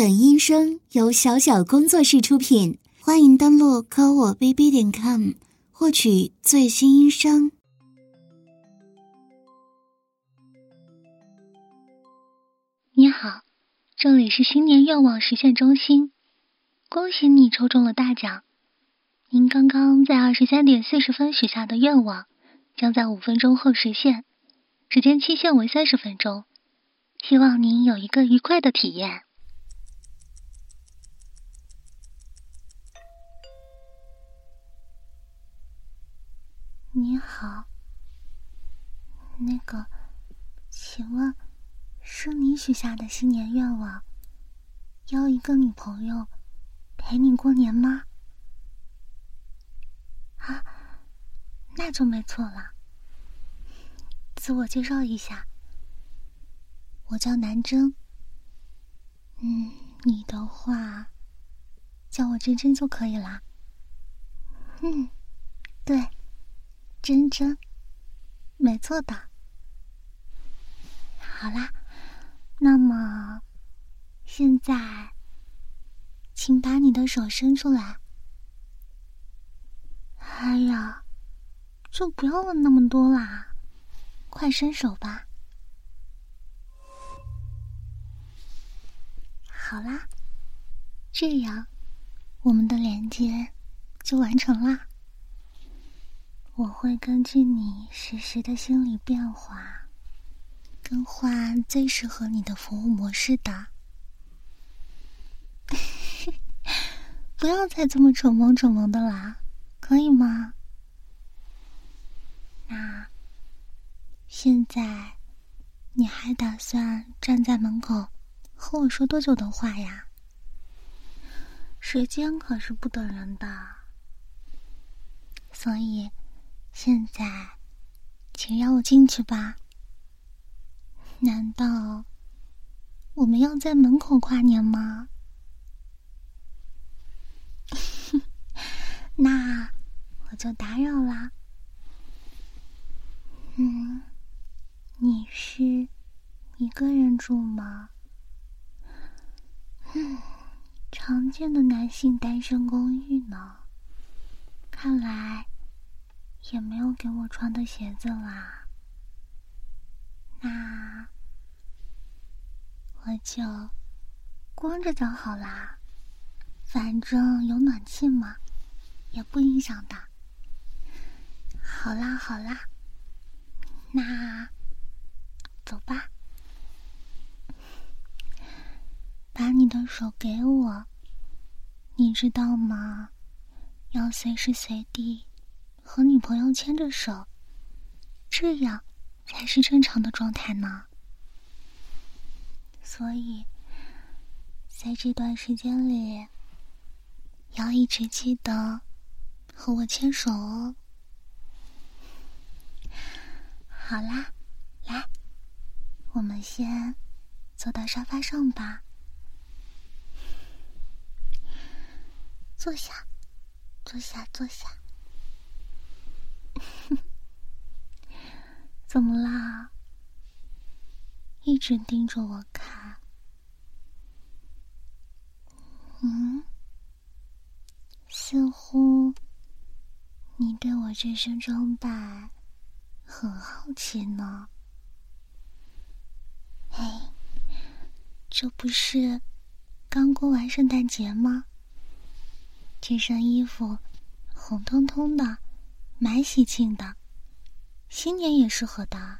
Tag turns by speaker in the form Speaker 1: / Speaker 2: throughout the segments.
Speaker 1: 本音声由小小工作室出品，欢迎登录科我 bb 点 com 获取最新音声。
Speaker 2: 你好，这里是新年愿望实现中心，恭喜你抽中了大奖。您刚刚在二十三点四十分许下的愿望，将在五分钟后实现，时间期限为三十分钟。希望您有一个愉快的体验。你好，那个，请问是你许下的新年愿望，要一个女朋友陪你过年吗？啊，那就没错了。自我介绍一下。我叫南征，嗯，你的话叫我真真就可以了。嗯，对，真真，没错的。好啦，那么现在，请把你的手伸出来。哎呀，就不要问那么多啦，快伸手吧。好啦，这样我们的连接就完成啦。我会根据你实时的心理变化，更换最适合你的服务模式的。不要再这么蠢萌蠢萌的啦，可以吗？那现在你还打算站在门口？和我说多久的话呀？时间可是不等人的，所以现在，请让我进去吧。难道我们要在门口跨年吗？那我就打扰啦。嗯，你是一个人住吗？嗯，常见的男性单身公寓呢？看来也没有给我穿的鞋子啦。那我就光着脚好啦，反正有暖气嘛，也不影响的。好啦好啦，那走吧。把你的手给我，你知道吗？要随时随地和女朋友牵着手，这样才是正常的状态呢。所以，在这段时间里，要一直记得和我牵手哦。好啦，来，我们先坐到沙发上吧。坐下，坐下，坐下。怎么啦？一直盯着我看。嗯，似乎你对我这身装扮很好奇呢。哎，这不是刚过完圣诞节吗？这身衣服红彤彤的，蛮喜庆的，新年也适合的，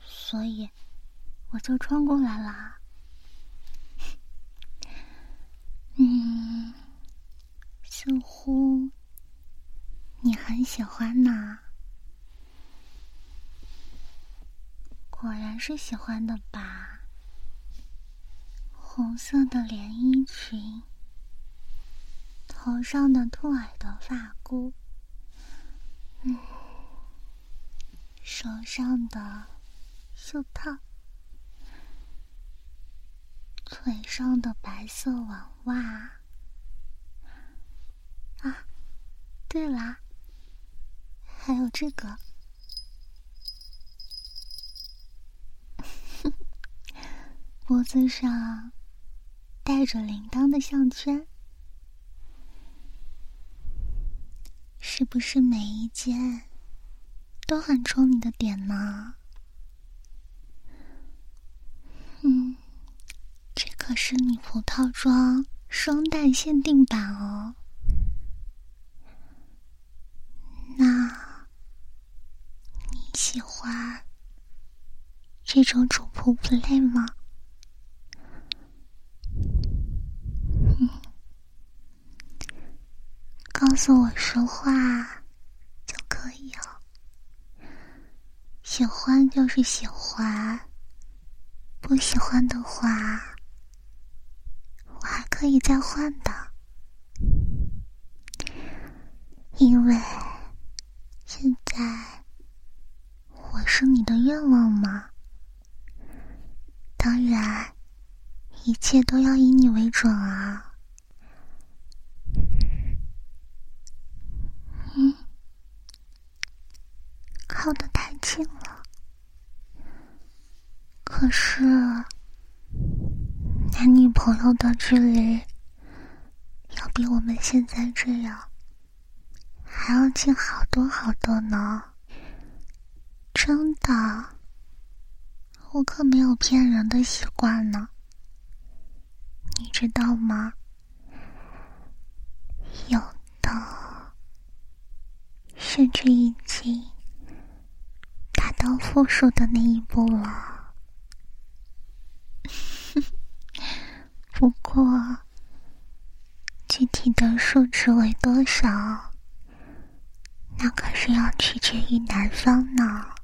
Speaker 2: 所以我就穿过来了。嗯，似乎你很喜欢呢，果然是喜欢的吧？红色的连衣裙。头上的兔耳的发箍，嗯，手上的袖套，腿上的白色网袜，啊，对了，还有这个，脖子上戴带着铃铛的项圈，是不是每一件都很戳你的点呢？嗯，这可是女仆套装双蛋限定版哦。那你喜欢这种主仆 play 吗？告诉我说话就可以哦。喜欢就是喜欢，不喜欢的话，我还可以再换的。因为现在我是你的愿望嘛，当然一切都要以你为准啊。嗯，靠得太近了，可是男女朋友的距离要比我们现在这样还要近好多好多呢。真的，我可没有骗人的习惯呢，你知道吗？有的。甚至已经达到复数的那一步了。不过，具体的数值为多少，那可是要取决于男方呢。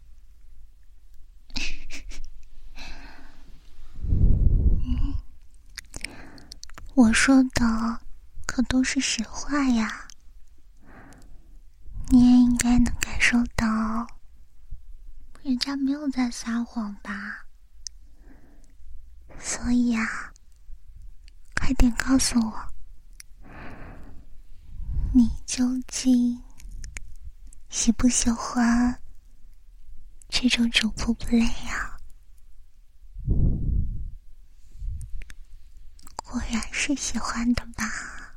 Speaker 2: 我说的可都是实话呀。你也应该能感受到，人家没有在撒谎吧？所以啊，快点告诉我，你究竟喜不喜欢这种主仆 play 啊？果然是喜欢的吧？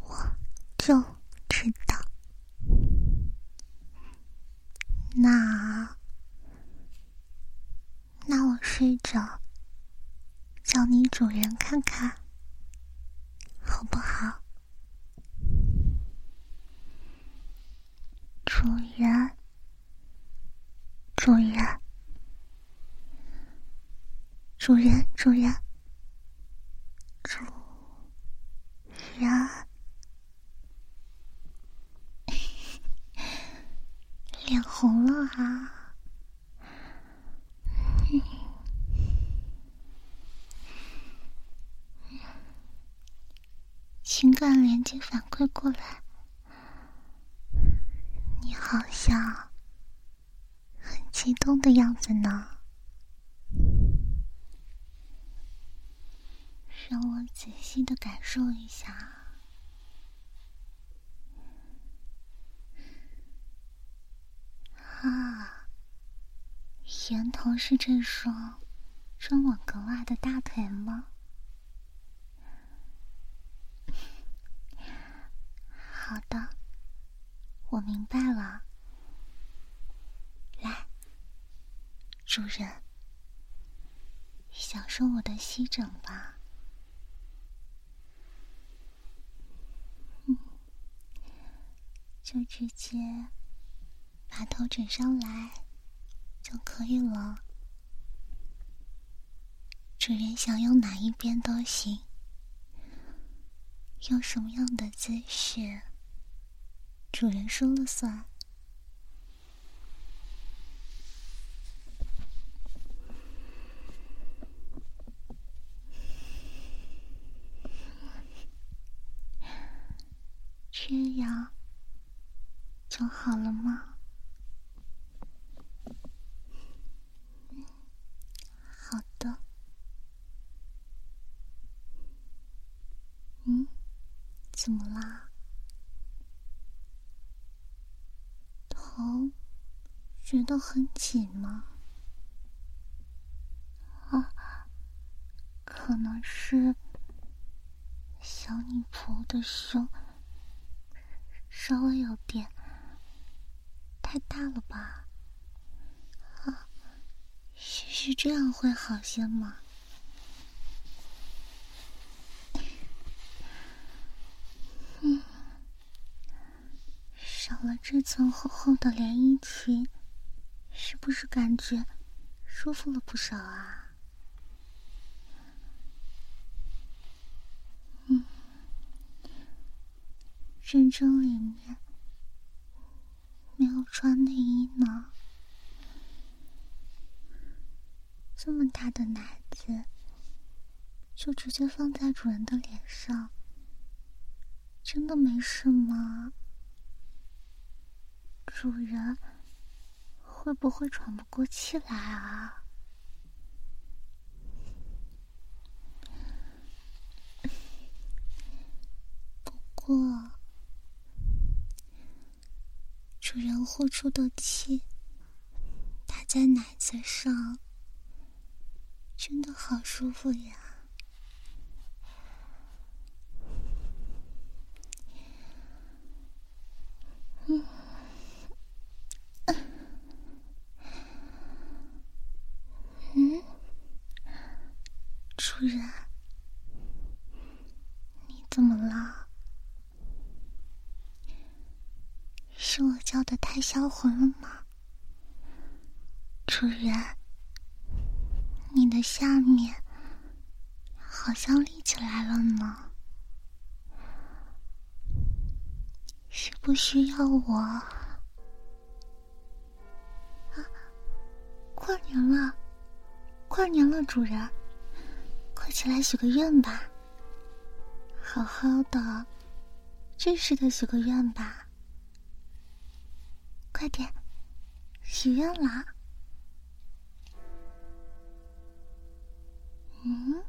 Speaker 2: 我就知道，那那我睡着叫你主人看看，好不好？主人，主人，主人，主人，主人。脸红了啊！情感连接反馈过来，你好像很激动的样子呢。让我仔细的感受一下。啊，源头是这双穿网格袜的大腿吗？好的，我明白了。来，主人，享受我的吸枕吧。嗯，就直接。把头枕上来就可以了。主人想用哪一边都行，用什么样的姿势，主人说了算。这样就好了吗？好的。嗯怎么啦？头觉得很紧吗？啊，可能是小女仆的胸稍微有点太大了吧？啊，是是这样会好些吗？嗯，少了这层厚厚的连衣裙，是不是感觉舒服了不少啊？真正里面没有穿内衣呢，这么大的奶子就直接放在主人的脸上，真的没事吗？主人会不会喘不过气来啊？不过。主人呼出的气打在奶子上，真的好舒服呀！嗯，嗯，主人，你怎么了？是我叫的太销魂了吗，主人？你的下面好像立起来了呢，需不需要我？啊，过年了，过年了，主人，快起来许个愿吧，好好的，正式的许个愿吧。快点，许愿了。嗯，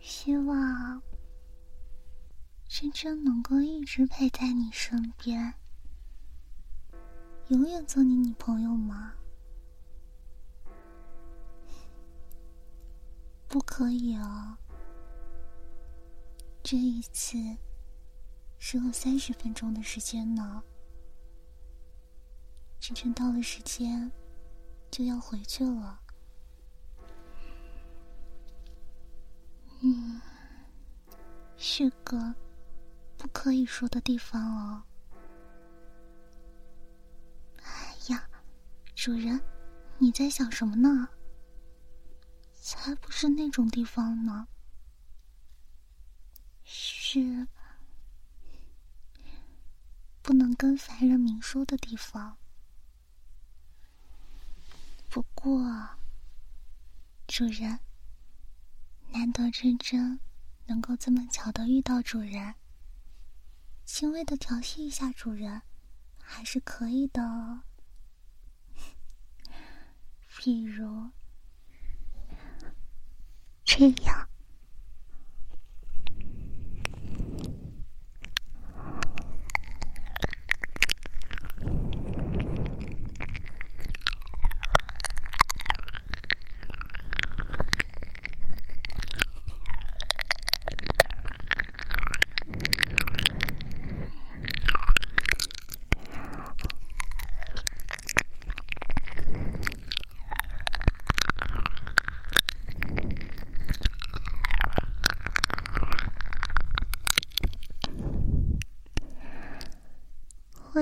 Speaker 2: 希望真真能够一直陪在你身边，永远做你女朋友吗？不可以哦，这一次。只有三十分钟的时间呢，晨晨到了时间就要回去了。嗯，是个不可以说的地方哦。哎呀，主人，你在想什么呢？才不是那种地方呢，是。不能跟凡人明说的地方。不过，主人，难得真真能够这么巧的遇到主人，轻微的调戏一下主人，还是可以的哦。比如这样。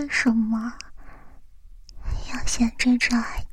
Speaker 2: 为什么要先这只爱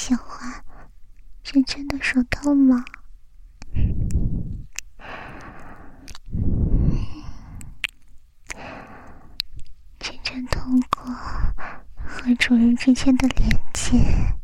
Speaker 2: 喜欢真正的手套吗？真正通过和主人之间的连接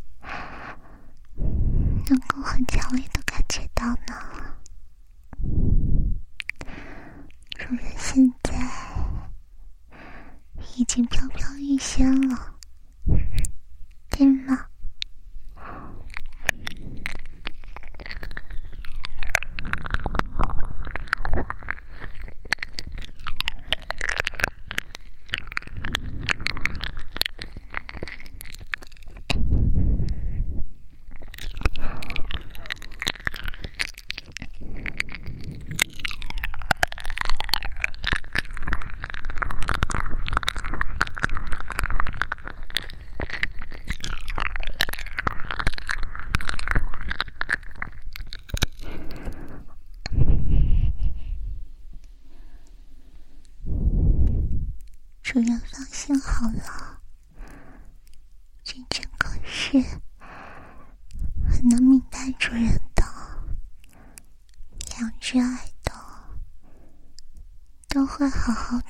Speaker 2: 会好好的。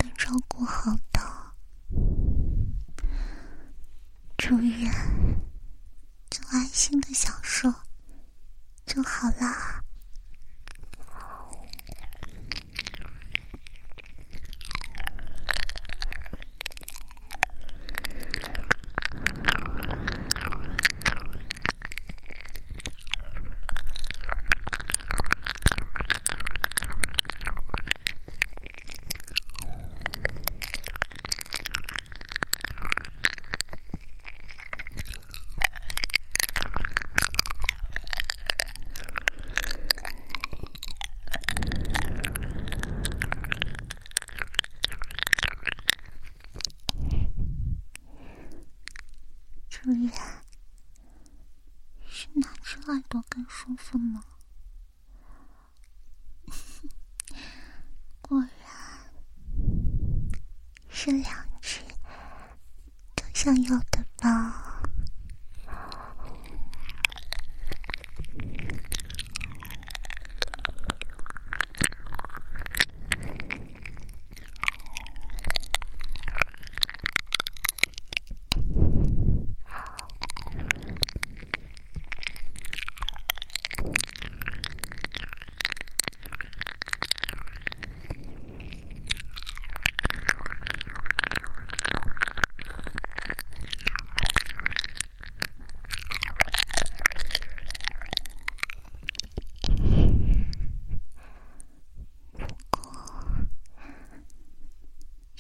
Speaker 2: ゃんよ。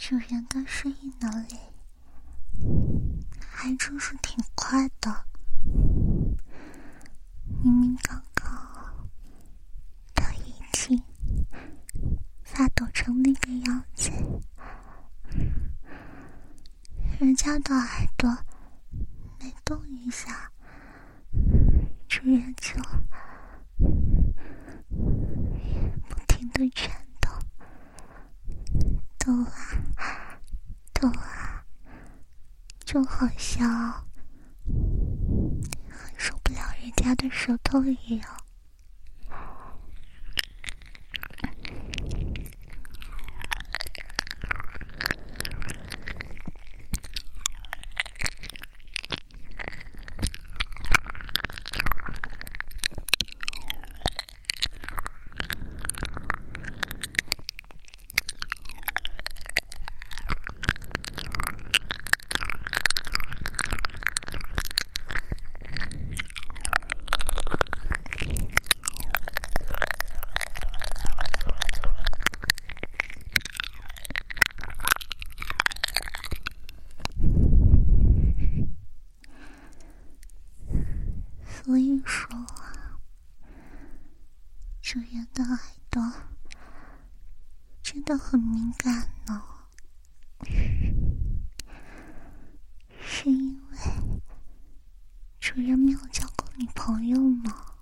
Speaker 2: 主人的睡意能力还真是挺快的。明明刚刚他已经发抖成那个样子，人家的耳朵没动一下，主人就不停的颤抖，抖啊抖啊，就好像。受不了人家的也要所以说啊，主人的耳朵真的很敏感呢，是因为主人没有交过女朋友吗？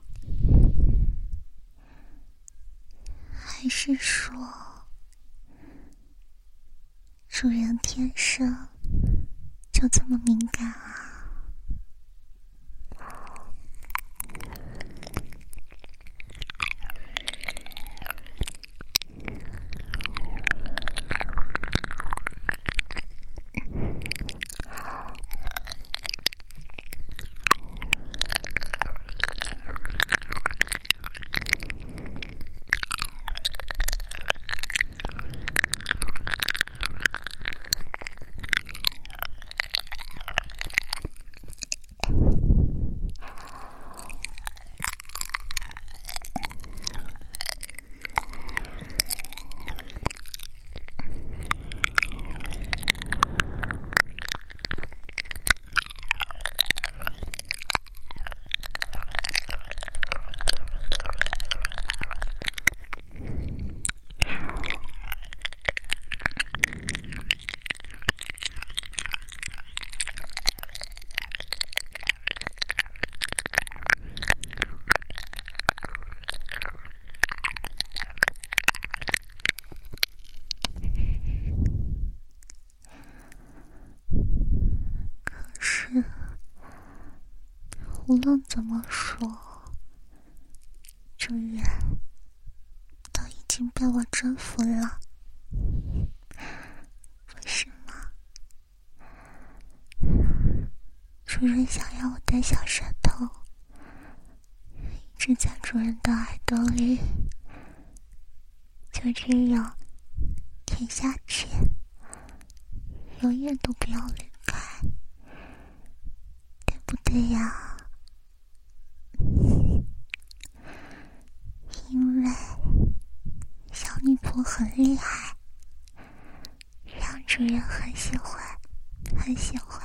Speaker 2: 还是说主人天生就这么敏感啊？无论怎么说，主人都已经被我征服了，不是吗？主人想要我的小舌头一直在主人的耳朵里，就这样舔下去，永远都不要离开，对不对呀？因为我很厉害，让主人很喜欢，很喜欢。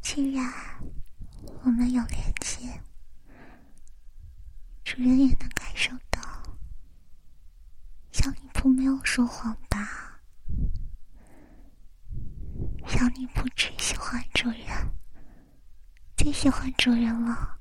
Speaker 2: 既然我们有连接，主人也能感受到，小女仆没有说谎吧？小女仆只喜欢主人，最喜欢主人了。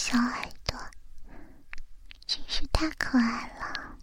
Speaker 2: 小爱朵，真是太可爱了。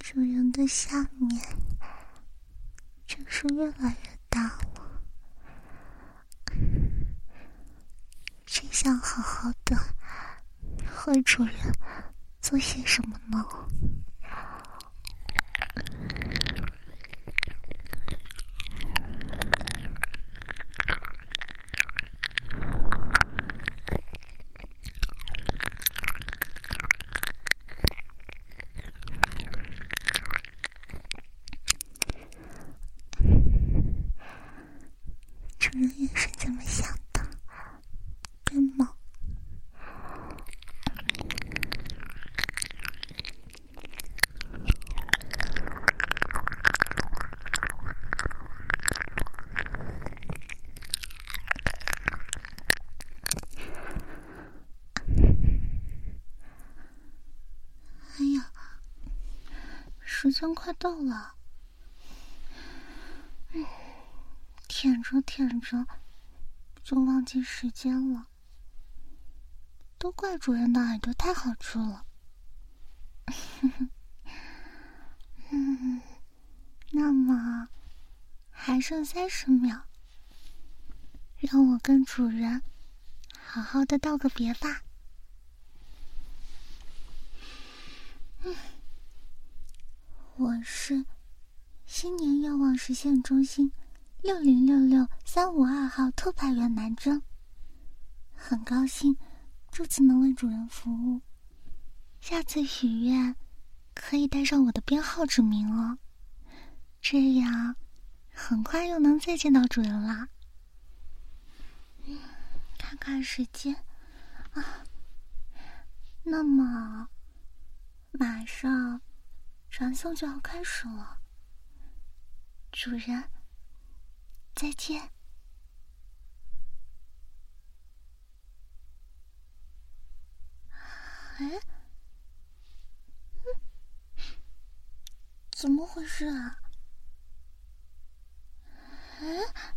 Speaker 2: 主人的下面真是越来越大了，真想好好的和主人做些什么呢？人也是这么想的，对吗？哎呀。时间快到了舔着舔着就忘记时间了，都怪主人的耳朵太好吃了。嗯，那么还剩三十秒，让我跟主人好好的道个别吧。嗯。我是新年愿望实现中心六零六六三五二号特派员南征，很高兴这次能为主人服务，下次许愿可以带上我的编号指名哦，这样很快又能再见到主人啦。看看时间啊，那么马上。传送就要开始了，主人，再见。哎，怎么回事啊？哎，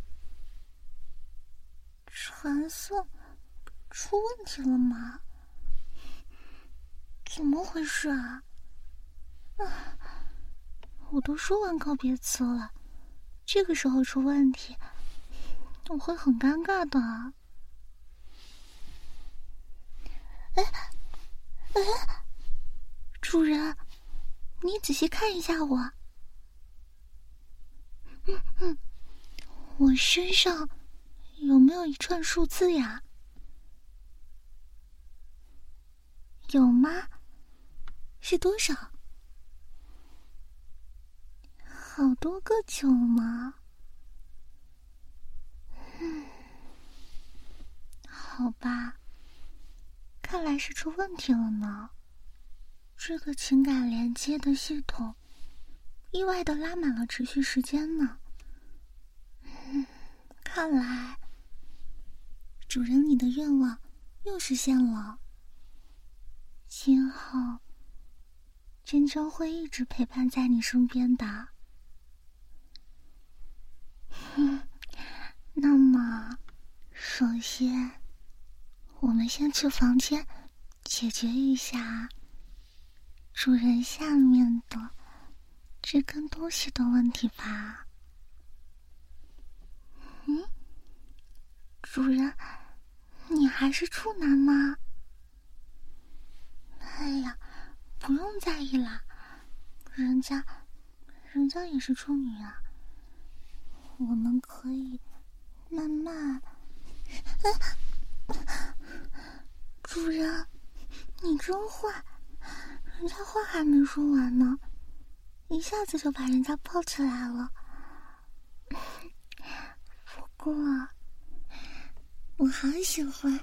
Speaker 2: 传送出问题了吗？怎么回事啊？啊！我都说完告别词了，这个时候出问题，我会很尴尬的。哎哎，主人，你仔细看一下我。嗯嗯，我身上有没有一串数字呀？有吗？是多少？好多个九吗？嗯，好吧，看来是出问题了呢。这个情感连接的系统意外的拉满了持续时间呢。嗯，看来主人你的愿望又实现了。今后真真会一直陪伴在你身边的。嗯，那么，首先，我们先去房间解决一下主人下面的这根东西的问题吧。嗯，主人，你还是处男吗？哎呀，不用在意啦，人家，人家也是处女啊。我们可以慢慢。主人，你真坏！人家话还没说完呢，一下子就把人家抱起来了。不过，我好喜欢。